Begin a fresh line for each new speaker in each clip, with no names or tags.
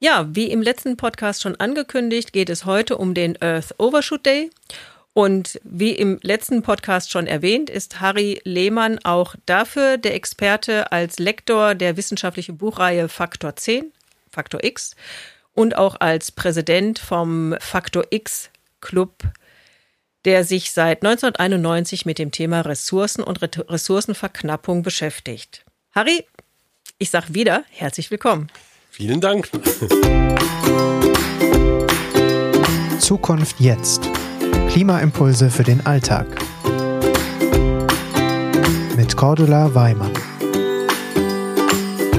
Ja, wie im letzten Podcast schon angekündigt, geht es heute um den Earth Overshoot Day. Und wie im letzten Podcast schon erwähnt, ist Harry Lehmann auch dafür der Experte als Lektor der wissenschaftlichen Buchreihe Faktor 10, Faktor X, und auch als Präsident vom Faktor X Club, der sich seit 1991 mit dem Thema Ressourcen und Ressourcenverknappung beschäftigt. Harry, ich sage wieder herzlich willkommen.
Vielen Dank.
Zukunft jetzt. Klimaimpulse für den Alltag. Mit Cordula Weimann.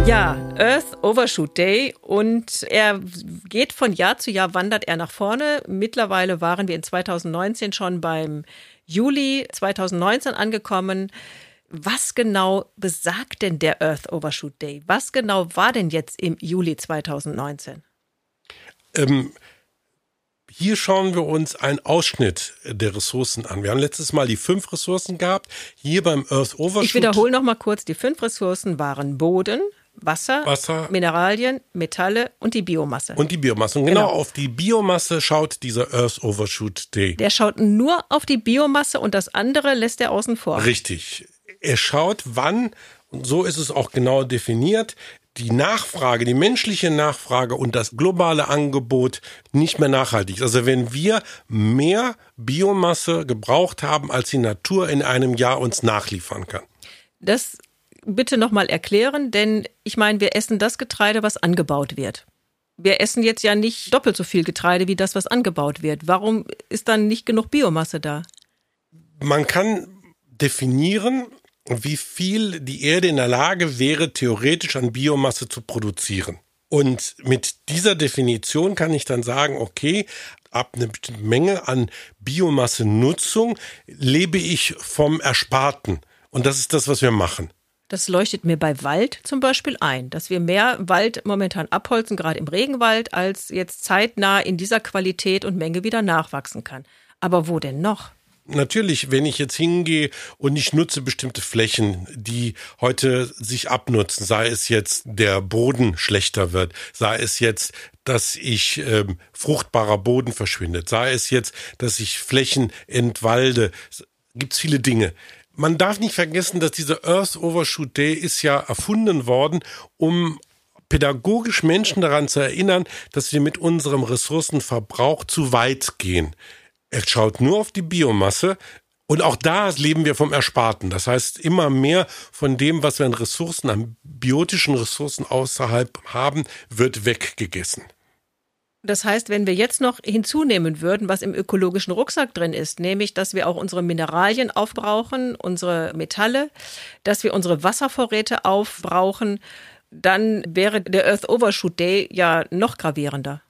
Ja, Earth Overshoot Day und er geht von Jahr zu Jahr, wandert er nach vorne. Mittlerweile waren wir in 2019 schon beim Juli 2019 angekommen. Was genau besagt denn der Earth Overshoot Day? Was genau war denn jetzt im Juli 2019?
Ähm, hier schauen wir uns einen Ausschnitt der Ressourcen an. Wir haben letztes Mal die fünf Ressourcen gehabt. Hier beim Earth Overshoot.
Ich wiederhole noch mal kurz. Die fünf Ressourcen waren Boden, Wasser, Wasser, Mineralien, Metalle und die Biomasse.
Und die Biomasse. Und genau, genau, auf die Biomasse schaut dieser Earth Overshoot Day.
Der schaut nur auf die Biomasse und das andere lässt er außen vor.
Richtig er schaut, wann, und so ist es auch genau definiert, die Nachfrage, die menschliche Nachfrage und das globale Angebot nicht mehr nachhaltig ist. Also wenn wir mehr Biomasse gebraucht haben, als die Natur in einem Jahr uns nachliefern kann.
Das bitte nochmal erklären, denn ich meine, wir essen das Getreide, was angebaut wird. Wir essen jetzt ja nicht doppelt so viel Getreide wie das, was angebaut wird. Warum ist dann nicht genug Biomasse da?
Man kann definieren, wie viel die Erde in der Lage wäre, theoretisch an Biomasse zu produzieren. Und mit dieser Definition kann ich dann sagen, okay, ab einer Menge an Biomassenutzung lebe ich vom Ersparten. Und das ist das, was wir machen.
Das leuchtet mir bei Wald zum Beispiel ein, dass wir mehr Wald momentan abholzen, gerade im Regenwald, als jetzt zeitnah in dieser Qualität und Menge wieder nachwachsen kann. Aber wo denn noch?
Natürlich, wenn ich jetzt hingehe und ich nutze bestimmte Flächen, die heute sich abnutzen, sei es jetzt der Boden schlechter wird, sei es jetzt, dass ich ähm, fruchtbarer Boden verschwindet, sei es jetzt, dass ich Flächen entwalde, gibt's viele Dinge. Man darf nicht vergessen, dass dieser Earth Overshoot Day ist ja erfunden worden, um pädagogisch Menschen daran zu erinnern, dass wir mit unserem Ressourcenverbrauch zu weit gehen. Er schaut nur auf die Biomasse. Und auch da leben wir vom Ersparten. Das heißt, immer mehr von dem, was wir an Ressourcen, an biotischen Ressourcen außerhalb haben, wird weggegessen.
Das heißt, wenn wir jetzt noch hinzunehmen würden, was im ökologischen Rucksack drin ist, nämlich, dass wir auch unsere Mineralien aufbrauchen, unsere Metalle, dass wir unsere Wasservorräte aufbrauchen, dann wäre der Earth Overshoot Day ja noch gravierender.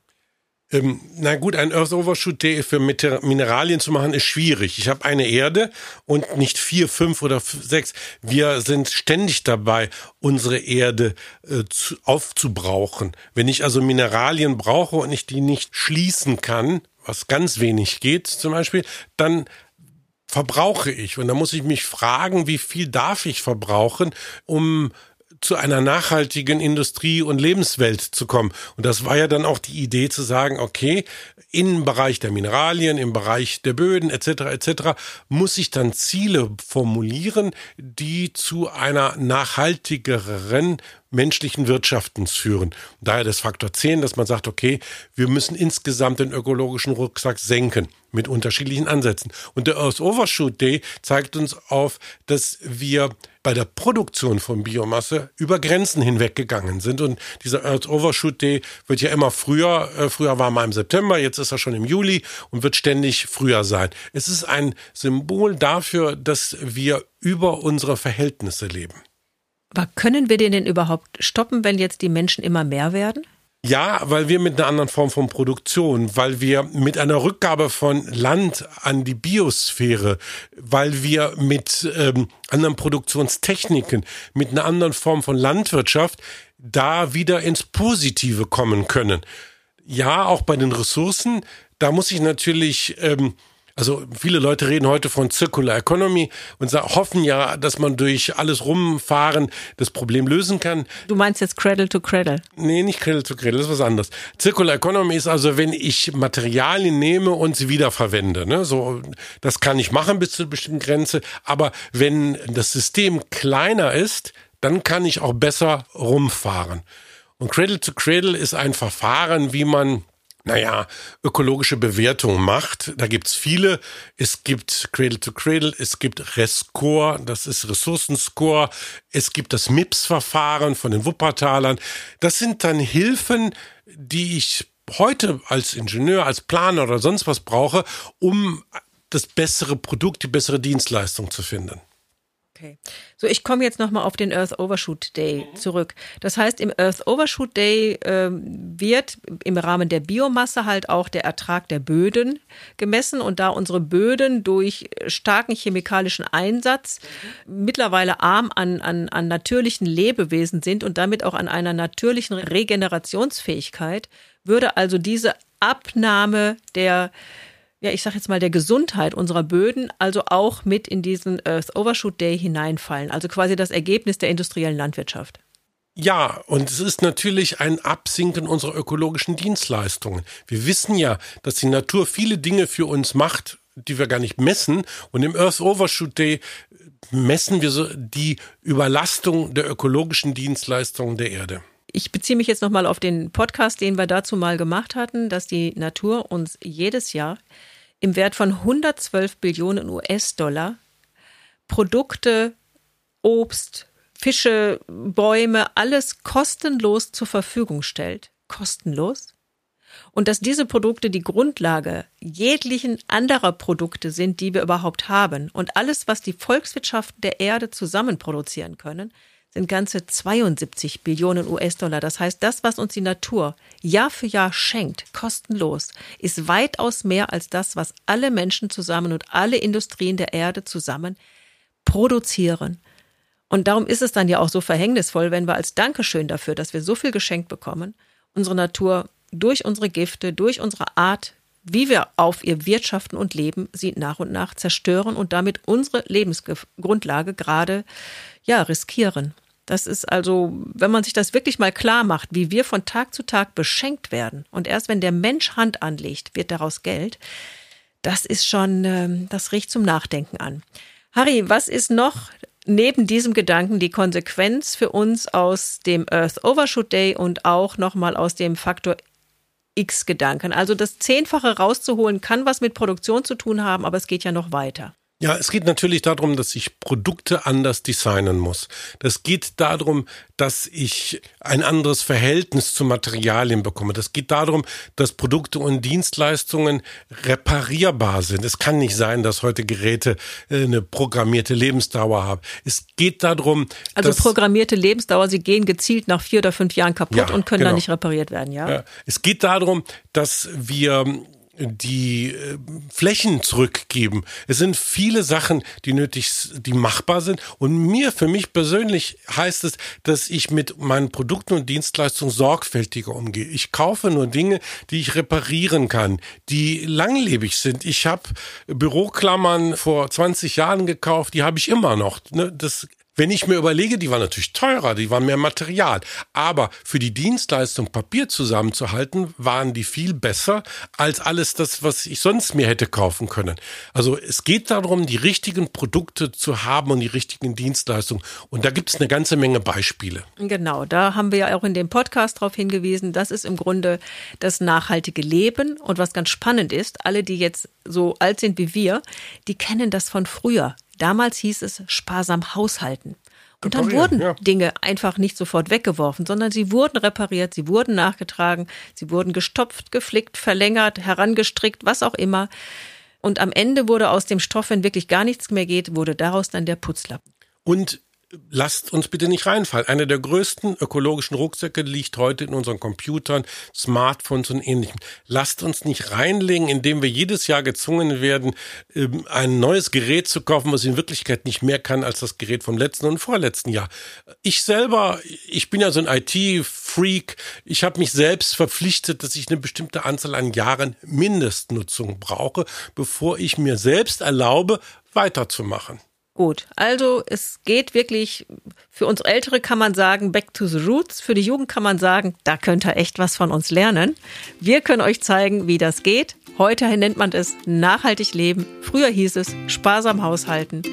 Ähm, na gut, ein Earth Overshoot Day für Mineralien zu machen ist schwierig. Ich habe eine Erde und nicht vier, fünf oder sechs. Wir sind ständig dabei, unsere Erde äh, zu, aufzubrauchen. Wenn ich also Mineralien brauche und ich die nicht schließen kann, was ganz wenig geht zum Beispiel, dann verbrauche ich. Und da muss ich mich fragen, wie viel darf ich verbrauchen, um zu einer nachhaltigen Industrie- und Lebenswelt zu kommen. Und das war ja dann auch die Idee zu sagen, okay, im Bereich der Mineralien, im Bereich der Böden etc. etc. muss ich dann Ziele formulieren, die zu einer nachhaltigeren menschlichen Wirtschaftens führen. Daher das Faktor 10, dass man sagt, okay, wir müssen insgesamt den ökologischen Rucksack senken mit unterschiedlichen Ansätzen. Und der Earth Overshoot Day zeigt uns auf, dass wir bei der Produktion von Biomasse über Grenzen hinweggegangen sind. Und dieser Earth Overshoot Day wird ja immer früher, äh, früher war mal im September, jetzt ist er schon im Juli und wird ständig früher sein. Es ist ein Symbol dafür, dass wir über unsere Verhältnisse leben.
Aber können wir den denn überhaupt stoppen, wenn jetzt die Menschen immer mehr werden?
Ja, weil wir mit einer anderen Form von Produktion, weil wir mit einer Rückgabe von Land an die Biosphäre, weil wir mit ähm, anderen Produktionstechniken, mit einer anderen Form von Landwirtschaft da wieder ins Positive kommen können. Ja, auch bei den Ressourcen, da muss ich natürlich ähm, Also viele Leute reden heute von Circular Economy und hoffen ja, dass man durch alles rumfahren das Problem lösen kann.
Du meinst jetzt Cradle to Cradle?
Nee, nicht Cradle to Cradle, das ist was anderes. Circular Economy ist also, wenn ich Materialien nehme und sie wiederverwende. Ne? So, das kann ich machen bis zu einer bestimmten Grenze. Aber wenn das System kleiner ist, dann kann ich auch besser rumfahren. Und Cradle to Cradle ist ein Verfahren, wie man naja, ökologische Bewertung macht. Da gibt's viele. Es gibt Cradle to Cradle, es gibt Rescore, das ist Ressourcenscore, es gibt das MIPS-Verfahren von den Wuppertalern. Das sind dann Hilfen, die ich heute als Ingenieur, als Planer oder sonst was brauche, um das bessere Produkt, die bessere Dienstleistung zu finden.
Okay. So, ich komme jetzt nochmal auf den Earth Overshoot Day zurück. Das heißt, im Earth Overshoot Day äh, wird im Rahmen der Biomasse halt auch der Ertrag der Böden gemessen und da unsere Böden durch starken chemikalischen Einsatz mittlerweile arm an, an, an natürlichen Lebewesen sind und damit auch an einer natürlichen Regenerationsfähigkeit, würde also diese Abnahme der ja, ich sage jetzt mal, der Gesundheit unserer Böden also auch mit in diesen Earth Overshoot Day hineinfallen. Also quasi das Ergebnis der industriellen Landwirtschaft.
Ja, und es ist natürlich ein Absinken unserer ökologischen Dienstleistungen. Wir wissen ja, dass die Natur viele Dinge für uns macht, die wir gar nicht messen. Und im Earth Overshoot Day messen wir so die Überlastung der ökologischen Dienstleistungen der Erde
ich beziehe mich jetzt nochmal auf den Podcast, den wir dazu mal gemacht hatten, dass die Natur uns jedes Jahr im Wert von 112 Billionen US-Dollar Produkte, Obst, Fische, Bäume, alles kostenlos zur Verfügung stellt. Kostenlos. Und dass diese Produkte die Grundlage jeglichen anderer Produkte sind, die wir überhaupt haben. Und alles, was die Volkswirtschaften der Erde zusammen produzieren können, sind ganze 72 Billionen US-Dollar. Das heißt, das, was uns die Natur Jahr für Jahr schenkt, kostenlos, ist weitaus mehr als das, was alle Menschen zusammen und alle Industrien der Erde zusammen produzieren. Und darum ist es dann ja auch so verhängnisvoll, wenn wir als Dankeschön dafür, dass wir so viel geschenkt bekommen, unsere Natur durch unsere Gifte, durch unsere Art, wie wir auf ihr wirtschaften und leben, sie nach und nach zerstören und damit unsere Lebensgrundlage gerade ja riskieren. Das ist also, wenn man sich das wirklich mal klar macht, wie wir von Tag zu Tag beschenkt werden und erst wenn der Mensch Hand anlegt, wird daraus Geld. Das ist schon, ähm, das riecht zum Nachdenken an. Harry, was ist noch neben diesem Gedanken die Konsequenz für uns aus dem Earth Overshoot Day und auch nochmal aus dem Faktor X-Gedanken? Also das Zehnfache rauszuholen kann was mit Produktion zu tun haben, aber es geht ja noch weiter.
Ja, es geht natürlich darum, dass ich Produkte anders designen muss. Das geht darum, dass ich ein anderes Verhältnis zu Materialien bekomme. Das geht darum, dass Produkte und Dienstleistungen reparierbar sind. Es kann nicht sein, dass heute Geräte äh, eine programmierte Lebensdauer haben. Es geht darum,
also programmierte Lebensdauer, sie gehen gezielt nach vier oder fünf Jahren kaputt ja, und können genau. dann nicht repariert werden. Ja? ja.
Es geht darum, dass wir die äh, Flächen zurückgeben. Es sind viele Sachen, die nötig, die machbar sind. Und mir, für mich persönlich heißt es, dass ich mit meinen Produkten und Dienstleistungen sorgfältiger umgehe. Ich kaufe nur Dinge, die ich reparieren kann, die langlebig sind. Ich habe Büroklammern vor 20 Jahren gekauft, die habe ich immer noch. Ne? Das wenn ich mir überlege, die waren natürlich teurer, die waren mehr Material, aber für die Dienstleistung Papier zusammenzuhalten, waren die viel besser als alles das, was ich sonst mir hätte kaufen können. Also es geht darum, die richtigen Produkte zu haben und die richtigen Dienstleistungen. Und da gibt es eine ganze Menge Beispiele.
Genau, da haben wir ja auch in dem Podcast darauf hingewiesen, das ist im Grunde das nachhaltige Leben. Und was ganz spannend ist, alle, die jetzt so alt sind wie wir, die kennen das von früher. Damals hieß es sparsam haushalten. Und dann wurden ja. Dinge einfach nicht sofort weggeworfen, sondern sie wurden repariert, sie wurden nachgetragen, sie wurden gestopft, geflickt, verlängert, herangestrickt, was auch immer. Und am Ende wurde aus dem Stoff, wenn wirklich gar nichts mehr geht, wurde daraus dann der Putzlappen.
Und lasst uns bitte nicht reinfallen. Einer der größten ökologischen Rucksäcke liegt heute in unseren Computern, Smartphones und ähnlichem. Lasst uns nicht reinlegen, indem wir jedes Jahr gezwungen werden, ähm, ein neues Gerät zu kaufen, was in Wirklichkeit nicht mehr kann als das Gerät vom letzten und vorletzten Jahr. Ich selber, ich bin ja so ein IT-Freak. Ich habe mich selbst verpflichtet, dass ich eine bestimmte Anzahl an Jahren Mindestnutzung brauche, bevor ich mir selbst erlaube, weiterzumachen.
Gut, also es geht wirklich, für uns Ältere kann man sagen, back to the roots. Für die Jugend kann man sagen, da könnt ihr echt was von uns lernen. Wir können euch zeigen, wie das geht. Heute nennt man es nachhaltig leben. Früher hieß es sparsam haushalten.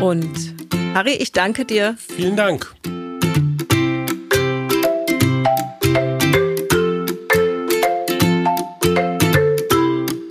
Und Harry, ich danke dir.
Vielen Dank.